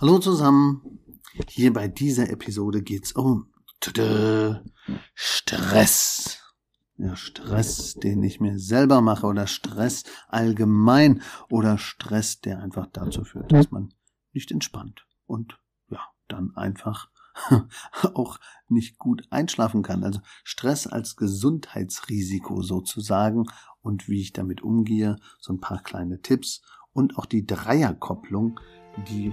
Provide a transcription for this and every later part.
Hallo zusammen. Hier bei dieser Episode geht's um tada, Stress. Ja, Stress, den ich mir selber mache oder Stress allgemein oder Stress, der einfach dazu führt, dass man nicht entspannt und ja, dann einfach auch nicht gut einschlafen kann. Also Stress als Gesundheitsrisiko sozusagen und wie ich damit umgehe, so ein paar kleine Tipps und auch die Dreierkopplung, die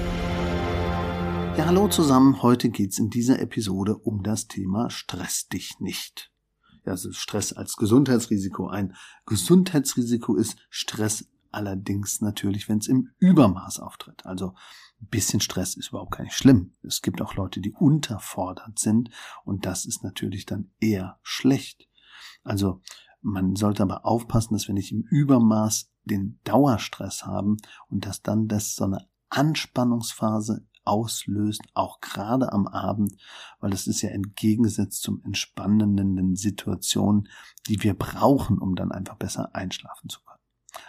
Ja, hallo zusammen. Heute geht's in dieser Episode um das Thema Stress dich nicht. Ja, also Stress als Gesundheitsrisiko. Ein Gesundheitsrisiko ist Stress allerdings natürlich, wenn es im Übermaß auftritt. Also ein bisschen Stress ist überhaupt gar nicht schlimm. Es gibt auch Leute, die unterfordert sind und das ist natürlich dann eher schlecht. Also man sollte aber aufpassen, dass wir nicht im Übermaß den Dauerstress haben und dass dann das so eine Anspannungsphase auslöst, auch gerade am Abend, weil das ist ja entgegengesetzt zum entspannenden Situationen, die wir brauchen, um dann einfach besser einschlafen zu können.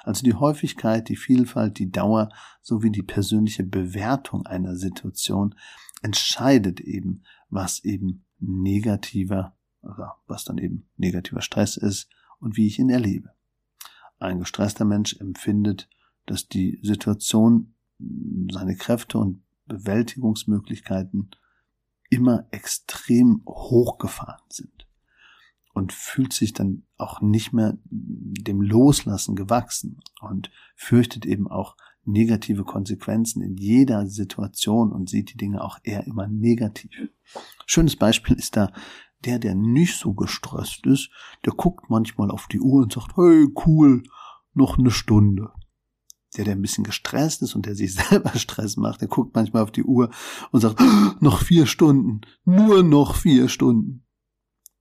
Also die Häufigkeit, die Vielfalt, die Dauer sowie die persönliche Bewertung einer Situation entscheidet eben, was eben negativer, was dann eben negativer Stress ist und wie ich ihn erlebe. Ein gestresster Mensch empfindet, dass die Situation seine Kräfte und Bewältigungsmöglichkeiten immer extrem hochgefahren sind und fühlt sich dann auch nicht mehr dem Loslassen gewachsen und fürchtet eben auch negative Konsequenzen in jeder Situation und sieht die Dinge auch eher immer negativ. Schönes Beispiel ist da der, der nicht so gestresst ist, der guckt manchmal auf die Uhr und sagt, hey, cool, noch eine Stunde der, der ein bisschen gestresst ist und der sich selber Stress macht, der guckt manchmal auf die Uhr und sagt, oh, noch vier Stunden, nur noch vier Stunden.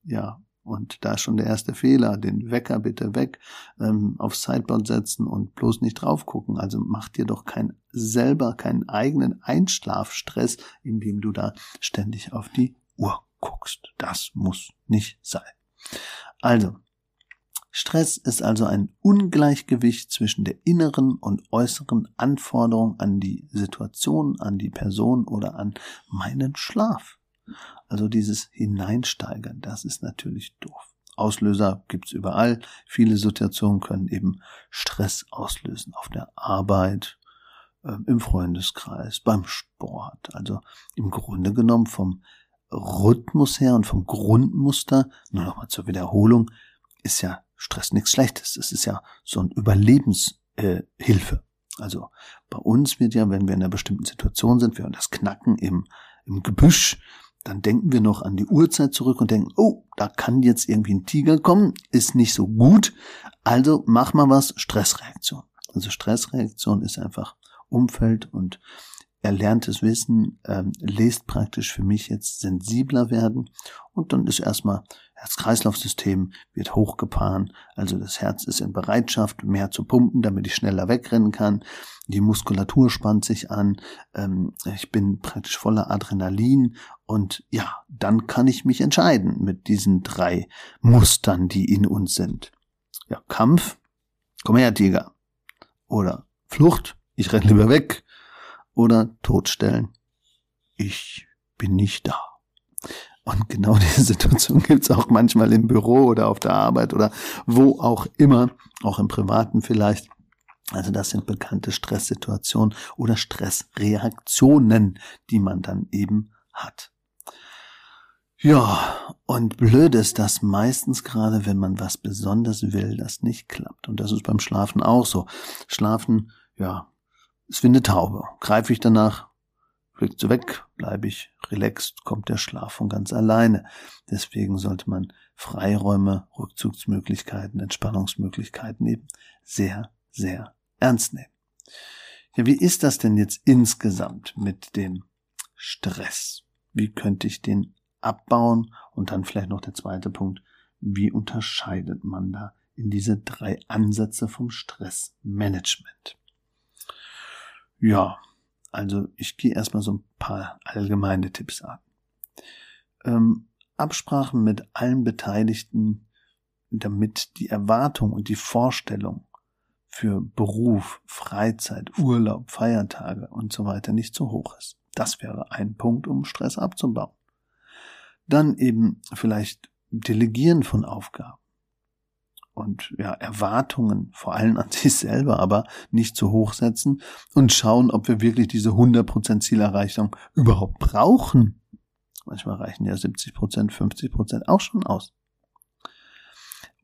Ja, und da ist schon der erste Fehler, den Wecker bitte weg, ähm, aufs Sideboard setzen und bloß nicht drauf gucken. Also mach dir doch kein selber keinen eigenen Einschlafstress, indem du da ständig auf die Uhr guckst. Das muss nicht sein. Also, Stress ist also ein Ungleichgewicht zwischen der inneren und äußeren Anforderung an die Situation, an die Person oder an meinen Schlaf. Also dieses Hineinsteigern, das ist natürlich doof. Auslöser gibt's überall. Viele Situationen können eben Stress auslösen. Auf der Arbeit, äh, im Freundeskreis, beim Sport. Also im Grunde genommen vom Rhythmus her und vom Grundmuster, nur nochmal zur Wiederholung, ist ja Stress nichts Schlechtes. Es ist ja so ein Überlebenshilfe. Äh, also bei uns wird ja, wenn wir in einer bestimmten Situation sind, wir das Knacken im, im Gebüsch, dann denken wir noch an die Uhrzeit zurück und denken, oh, da kann jetzt irgendwie ein Tiger kommen, ist nicht so gut. Also mach mal was, Stressreaktion. Also Stressreaktion ist einfach Umfeld und erlerntes Wissen ähm, lest praktisch für mich jetzt sensibler werden und dann ist erstmal Herz-Kreislauf-System wird hochgefahren, also das Herz ist in Bereitschaft, mehr zu pumpen, damit ich schneller wegrennen kann. Die Muskulatur spannt sich an, ähm, ich bin praktisch voller Adrenalin und ja, dann kann ich mich entscheiden mit diesen drei Mustern, die in uns sind. Ja, Kampf, komm her, Tiger. Oder Flucht, ich renne lieber weg. Oder Todstellen, ich bin nicht da. Und genau diese Situation gibt es auch manchmal im Büro oder auf der Arbeit oder wo auch immer, auch im Privaten vielleicht. Also das sind bekannte Stresssituationen oder Stressreaktionen, die man dann eben hat. Ja, und blöd ist das meistens gerade, wenn man was besonders will, das nicht klappt. Und das ist beim Schlafen auch so. Schlafen, ja, ist wie eine Taube. Greife ich danach, fliegt sie weg, bleibe ich relaxed, kommt der Schlaf von ganz alleine. Deswegen sollte man Freiräume, Rückzugsmöglichkeiten, Entspannungsmöglichkeiten eben sehr, sehr ernst nehmen. Ja, wie ist das denn jetzt insgesamt mit dem Stress? Wie könnte ich den abbauen? Und dann vielleicht noch der zweite Punkt. Wie unterscheidet man da in diese drei Ansätze vom Stressmanagement? Ja, also ich gehe erstmal so ein paar allgemeine Tipps an. Ähm, Absprachen mit allen Beteiligten, damit die Erwartung und die Vorstellung für Beruf, Freizeit, Urlaub, Feiertage und so weiter nicht zu hoch ist. Das wäre ein Punkt, um Stress abzubauen. Dann eben vielleicht Delegieren von Aufgaben und ja, Erwartungen vor allem an sich selber, aber nicht zu hoch setzen und schauen, ob wir wirklich diese 100% Zielerreichung überhaupt brauchen. Manchmal reichen ja 70%, 50% auch schon aus.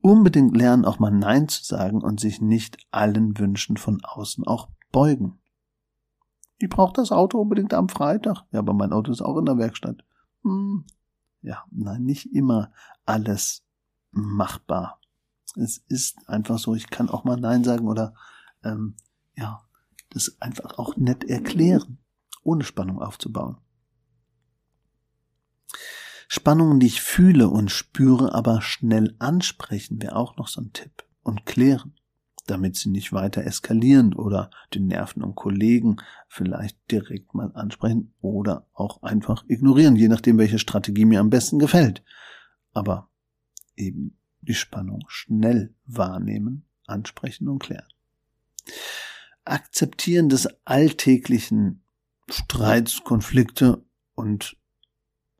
Unbedingt lernen, auch mal Nein zu sagen und sich nicht allen Wünschen von außen auch beugen. Ich brauche das Auto unbedingt am Freitag. Ja, aber mein Auto ist auch in der Werkstatt. Hm. Ja, nein, nicht immer alles machbar. Es ist einfach so, ich kann auch mal Nein sagen oder ähm, ja, das einfach auch nett erklären, ohne Spannung aufzubauen. Spannungen, die ich fühle und spüre, aber schnell ansprechen, wäre auch noch so ein Tipp. Und klären, damit sie nicht weiter eskalieren oder den Nerven und Kollegen vielleicht direkt mal ansprechen oder auch einfach ignorieren, je nachdem, welche Strategie mir am besten gefällt. Aber eben die Spannung schnell wahrnehmen, ansprechen und klären. Akzeptieren des alltäglichen Streits, Konflikte und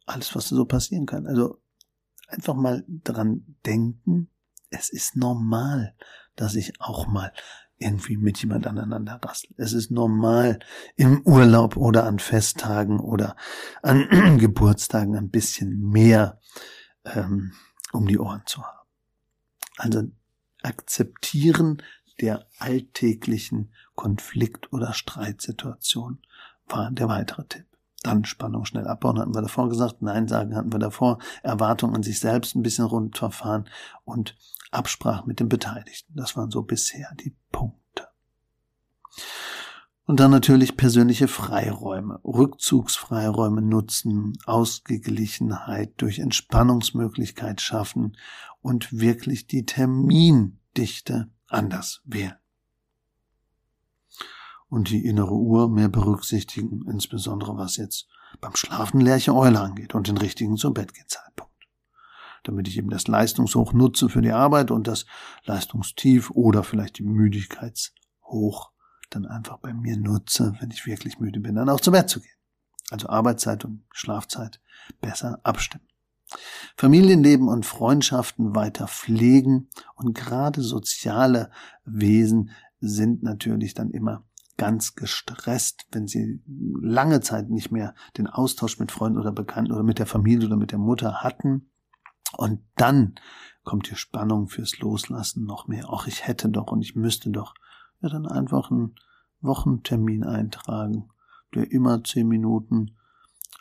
alles, was so passieren kann. Also einfach mal dran denken, es ist normal, dass ich auch mal irgendwie mit jemand aneinander rassel. Es ist normal, im Urlaub oder an Festtagen oder an Geburtstagen ein bisschen mehr ähm, um die Ohren zu haben. Also akzeptieren der alltäglichen Konflikt- oder Streitsituation war der weitere Tipp. Dann Spannung schnell abbauen, hatten wir davor gesagt. Nein sagen hatten wir davor. Erwartung an sich selbst ein bisschen runterfahren und Absprache mit den Beteiligten. Das waren so bisher die Punkte. Und dann natürlich persönliche Freiräume, Rückzugsfreiräume nutzen, Ausgeglichenheit durch Entspannungsmöglichkeit schaffen und wirklich die Termindichte anders wählen. Und die innere Uhr mehr berücksichtigen, insbesondere was jetzt beim Schlafen Lerche Eule angeht und den richtigen zum Bettgehzeitpunkt. Damit ich eben das Leistungshoch nutze für die Arbeit und das Leistungstief oder vielleicht die Müdigkeitshoch dann einfach bei mir nutze, wenn ich wirklich müde bin, dann auch zu Bett zu gehen. Also Arbeitszeit und Schlafzeit besser abstimmen. Familienleben und Freundschaften weiter pflegen und gerade soziale Wesen sind natürlich dann immer ganz gestresst, wenn sie lange Zeit nicht mehr den Austausch mit Freunden oder Bekannten oder mit der Familie oder mit der Mutter hatten. Und dann kommt die Spannung fürs Loslassen noch mehr. Auch ich hätte doch und ich müsste doch ja dann einfach einen Wochentermin eintragen, der immer zehn Minuten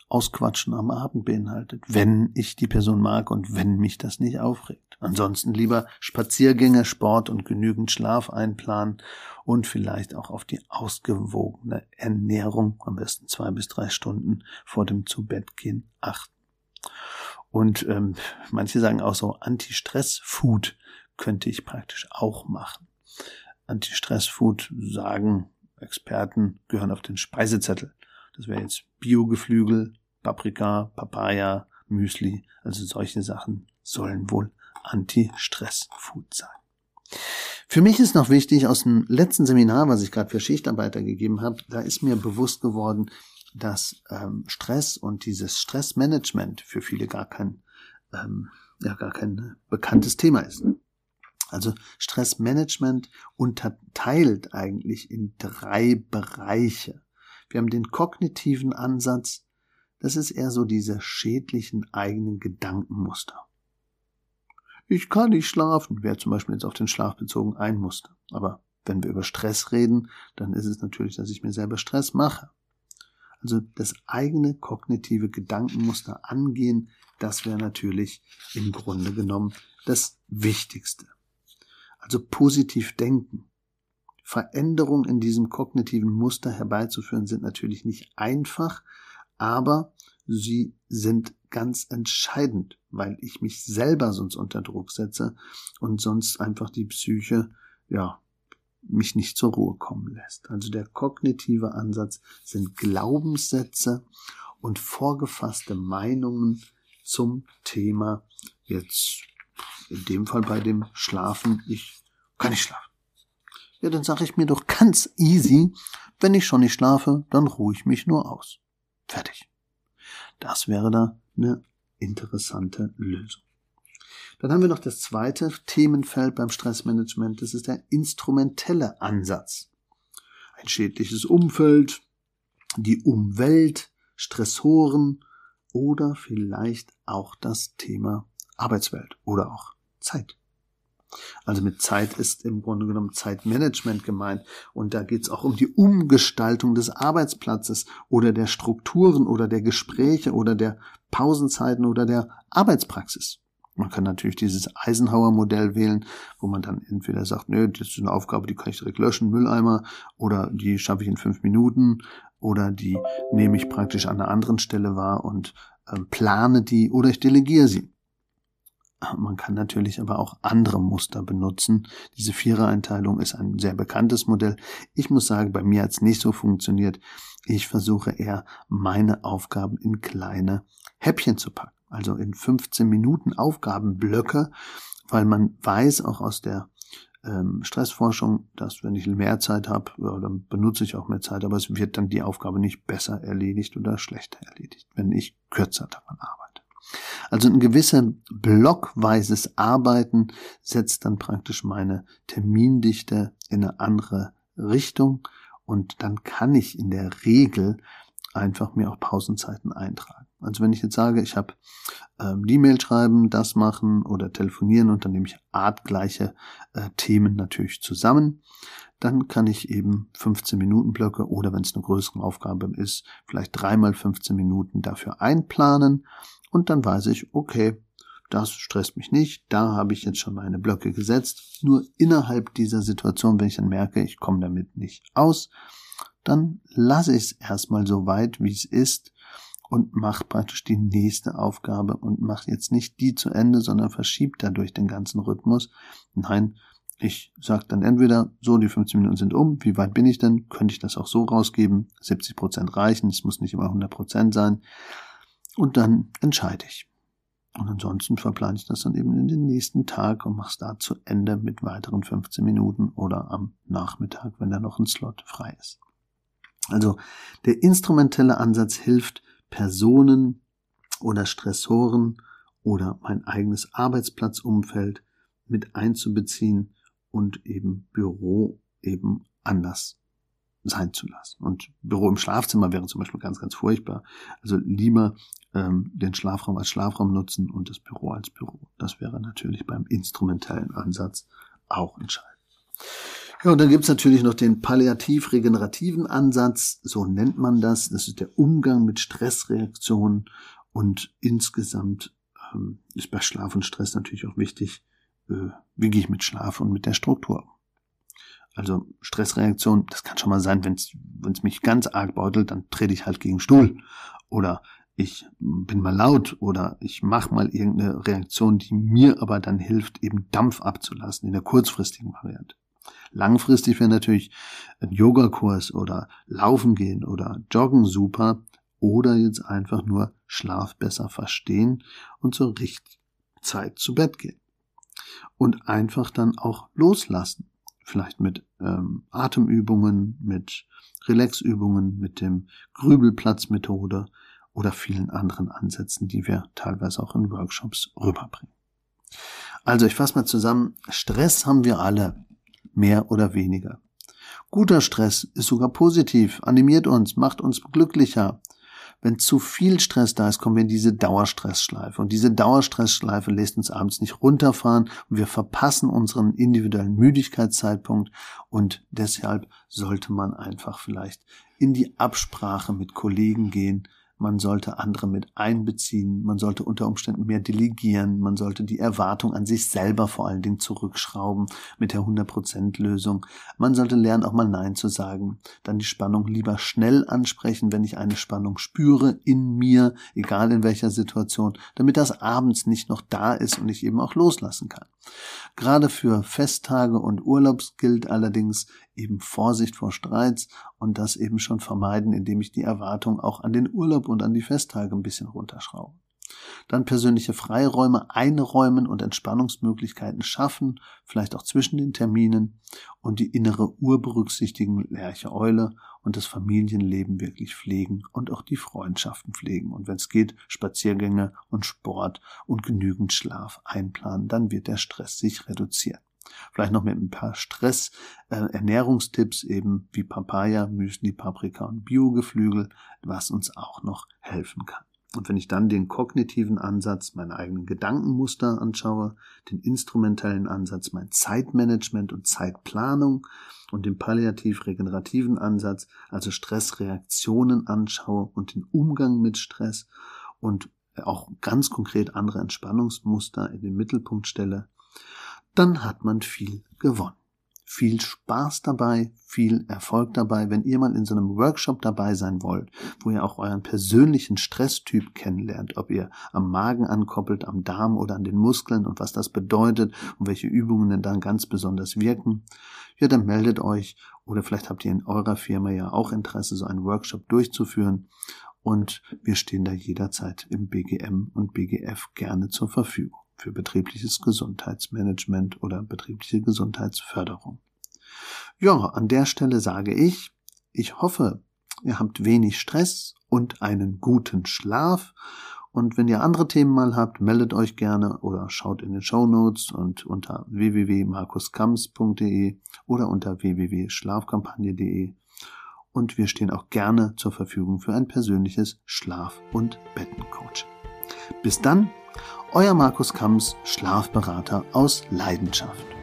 Ausquatschen am Abend beinhaltet, wenn ich die Person mag und wenn mich das nicht aufregt. Ansonsten lieber Spaziergänge, Sport und genügend Schlaf einplanen und vielleicht auch auf die ausgewogene Ernährung, am besten zwei bis drei Stunden vor dem Zubettgehen achten. Und ähm, manche sagen auch so, Anti-Stress-Food könnte ich praktisch auch machen. Anti-Stress-Food sagen Experten gehören auf den Speisezettel. Das wäre jetzt Biogeflügel, Paprika, Papaya, Müsli. Also solche Sachen sollen wohl Anti-Stress-Food sein. Für mich ist noch wichtig, aus dem letzten Seminar, was ich gerade für Schichtarbeiter gegeben habe, da ist mir bewusst geworden, dass ähm, Stress und dieses Stressmanagement für viele gar kein, ähm, ja, gar kein bekanntes Thema ist. Also Stressmanagement unterteilt eigentlich in drei Bereiche. Wir haben den kognitiven Ansatz, das ist eher so diese schädlichen eigenen Gedankenmuster. Ich kann nicht schlafen, wäre zum Beispiel jetzt auf den Schlaf bezogen ein Muster. Aber wenn wir über Stress reden, dann ist es natürlich, dass ich mir selber Stress mache. Also das eigene kognitive Gedankenmuster angehen, das wäre natürlich im Grunde genommen das Wichtigste. Also positiv denken. Veränderungen in diesem kognitiven Muster herbeizuführen sind natürlich nicht einfach, aber sie sind ganz entscheidend, weil ich mich selber sonst unter Druck setze und sonst einfach die Psyche, ja, mich nicht zur Ruhe kommen lässt. Also der kognitive Ansatz sind Glaubenssätze und vorgefasste Meinungen zum Thema jetzt in dem Fall bei dem Schlafen, ich kann nicht schlafen. Ja, dann sage ich mir doch ganz easy, wenn ich schon nicht schlafe, dann ruhe ich mich nur aus. Fertig. Das wäre da eine interessante Lösung. Dann haben wir noch das zweite Themenfeld beim Stressmanagement. Das ist der instrumentelle Ansatz. Ein schädliches Umfeld, die Umwelt, Stressoren oder vielleicht auch das Thema Arbeitswelt oder auch Zeit. Also mit Zeit ist im Grunde genommen Zeitmanagement gemeint. Und da geht es auch um die Umgestaltung des Arbeitsplatzes oder der Strukturen oder der Gespräche oder der Pausenzeiten oder der Arbeitspraxis. Man kann natürlich dieses Eisenhower-Modell wählen, wo man dann entweder sagt, nö, das ist eine Aufgabe, die kann ich direkt löschen, Mülleimer, oder die schaffe ich in fünf Minuten, oder die nehme ich praktisch an einer anderen Stelle wahr und äh, plane die, oder ich delegiere sie. Man kann natürlich aber auch andere Muster benutzen. Diese Vierereinteilung ist ein sehr bekanntes Modell. Ich muss sagen, bei mir hat es nicht so funktioniert. Ich versuche eher, meine Aufgaben in kleine Häppchen zu packen. Also in 15 Minuten Aufgabenblöcke, weil man weiß auch aus der ähm, Stressforschung, dass wenn ich mehr Zeit habe, ja, dann benutze ich auch mehr Zeit, aber es wird dann die Aufgabe nicht besser erledigt oder schlechter erledigt, wenn ich kürzer daran arbeite. Also ein gewisser blockweises Arbeiten setzt dann praktisch meine Termindichte in eine andere Richtung und dann kann ich in der Regel einfach mir auch Pausenzeiten eintragen. Also wenn ich jetzt sage, ich habe ähm, E-Mail schreiben, das machen oder telefonieren und dann nehme ich artgleiche äh, Themen natürlich zusammen, dann kann ich eben 15 Minuten Blöcke oder wenn es eine größere Aufgabe ist, vielleicht dreimal 15 Minuten dafür einplanen und dann weiß ich, okay, das stresst mich nicht, da habe ich jetzt schon meine Blöcke gesetzt. Nur innerhalb dieser Situation, wenn ich dann merke, ich komme damit nicht aus, dann lasse ich es erstmal so weit, wie es ist und mache praktisch die nächste Aufgabe und mache jetzt nicht die zu Ende, sondern verschiebt dadurch den ganzen Rhythmus. Nein, ich sage dann entweder, so, die 15 Minuten sind um, wie weit bin ich denn? Könnte ich das auch so rausgeben? 70 Prozent reichen, es muss nicht immer 100 Prozent sein. Und dann entscheide ich. Und ansonsten verplane ich das dann eben in den nächsten Tag und mache es da zu Ende mit weiteren 15 Minuten oder am Nachmittag, wenn da noch ein Slot frei ist. Also der instrumentelle Ansatz hilft, Personen oder Stressoren oder mein eigenes Arbeitsplatzumfeld mit einzubeziehen und eben Büro eben anders sein zu lassen. Und Büro im Schlafzimmer wäre zum Beispiel ganz, ganz furchtbar. Also lieber ähm, den Schlafraum als Schlafraum nutzen und das Büro als Büro. Das wäre natürlich beim instrumentellen Ansatz auch entscheidend. Ja, und dann gibt's natürlich noch den palliativ-regenerativen Ansatz, so nennt man das. Das ist der Umgang mit Stressreaktionen und insgesamt ähm, ist bei Schlaf und Stress natürlich auch wichtig, äh, wie gehe ich mit Schlaf und mit der Struktur also Stressreaktion, das kann schon mal sein, wenn es mich ganz arg beutelt, dann trete ich halt gegen Stuhl. Oder ich bin mal laut oder ich mache mal irgendeine Reaktion, die mir aber dann hilft, eben Dampf abzulassen in der kurzfristigen Variante. Langfristig wäre natürlich ein Yogakurs oder Laufen gehen oder Joggen super oder jetzt einfach nur Schlaf besser verstehen und zur richtigen Zeit zu Bett gehen. Und einfach dann auch loslassen vielleicht mit ähm, Atemübungen, mit Relaxübungen, mit dem Grübelplatzmethode oder vielen anderen Ansätzen, die wir teilweise auch in Workshops rüberbringen. Also ich fasse mal zusammen, Stress haben wir alle, mehr oder weniger. Guter Stress ist sogar positiv, animiert uns, macht uns glücklicher, wenn zu viel Stress da ist, kommen wir in diese Dauerstressschleife. Und diese Dauerstressschleife lässt uns abends nicht runterfahren und wir verpassen unseren individuellen Müdigkeitszeitpunkt. Und deshalb sollte man einfach vielleicht in die Absprache mit Kollegen gehen, man sollte andere mit einbeziehen, man sollte unter Umständen mehr delegieren, man sollte die Erwartung an sich selber vor allen Dingen zurückschrauben mit der 100% Lösung. Man sollte lernen, auch mal Nein zu sagen, dann die Spannung lieber schnell ansprechen, wenn ich eine Spannung spüre in mir, egal in welcher Situation, damit das abends nicht noch da ist und ich eben auch loslassen kann. Gerade für Festtage und Urlaubs gilt allerdings eben Vorsicht vor Streits und das eben schon vermeiden, indem ich die Erwartung auch an den Urlaub und an die Festtage ein bisschen runterschraube. Dann persönliche Freiräume einräumen und Entspannungsmöglichkeiten schaffen, vielleicht auch zwischen den Terminen und die innere Uhr berücksichtigen, Lerche Eule und das Familienleben wirklich pflegen und auch die Freundschaften pflegen. Und wenn es geht, Spaziergänge und Sport und genügend Schlaf einplanen, dann wird der Stress sich reduzieren. Vielleicht noch mit ein paar Stress, äh, Ernährungstipps eben wie Papaya, Müsli, Paprika und Biogeflügel, was uns auch noch helfen kann. Und wenn ich dann den kognitiven Ansatz, meine eigenen Gedankenmuster anschaue, den instrumentellen Ansatz, mein Zeitmanagement und Zeitplanung und den palliativ-regenerativen Ansatz, also Stressreaktionen anschaue und den Umgang mit Stress und auch ganz konkret andere Entspannungsmuster in den Mittelpunkt stelle, dann hat man viel gewonnen. Viel Spaß dabei, viel Erfolg dabei. Wenn ihr mal in so einem Workshop dabei sein wollt, wo ihr auch euren persönlichen Stresstyp kennenlernt, ob ihr am Magen ankoppelt, am Darm oder an den Muskeln und was das bedeutet und welche Übungen denn dann ganz besonders wirken, ja, dann meldet euch oder vielleicht habt ihr in eurer Firma ja auch Interesse, so einen Workshop durchzuführen und wir stehen da jederzeit im BGM und BGF gerne zur Verfügung für betriebliches Gesundheitsmanagement oder betriebliche Gesundheitsförderung. Ja, an der Stelle sage ich, ich hoffe, ihr habt wenig Stress und einen guten Schlaf. Und wenn ihr andere Themen mal habt, meldet euch gerne oder schaut in den Show Notes und unter www.markuskams.de oder unter www.schlafkampagne.de. Und wir stehen auch gerne zur Verfügung für ein persönliches Schlaf- und Bettencoaching. Bis dann, euer Markus Kamms, Schlafberater aus Leidenschaft.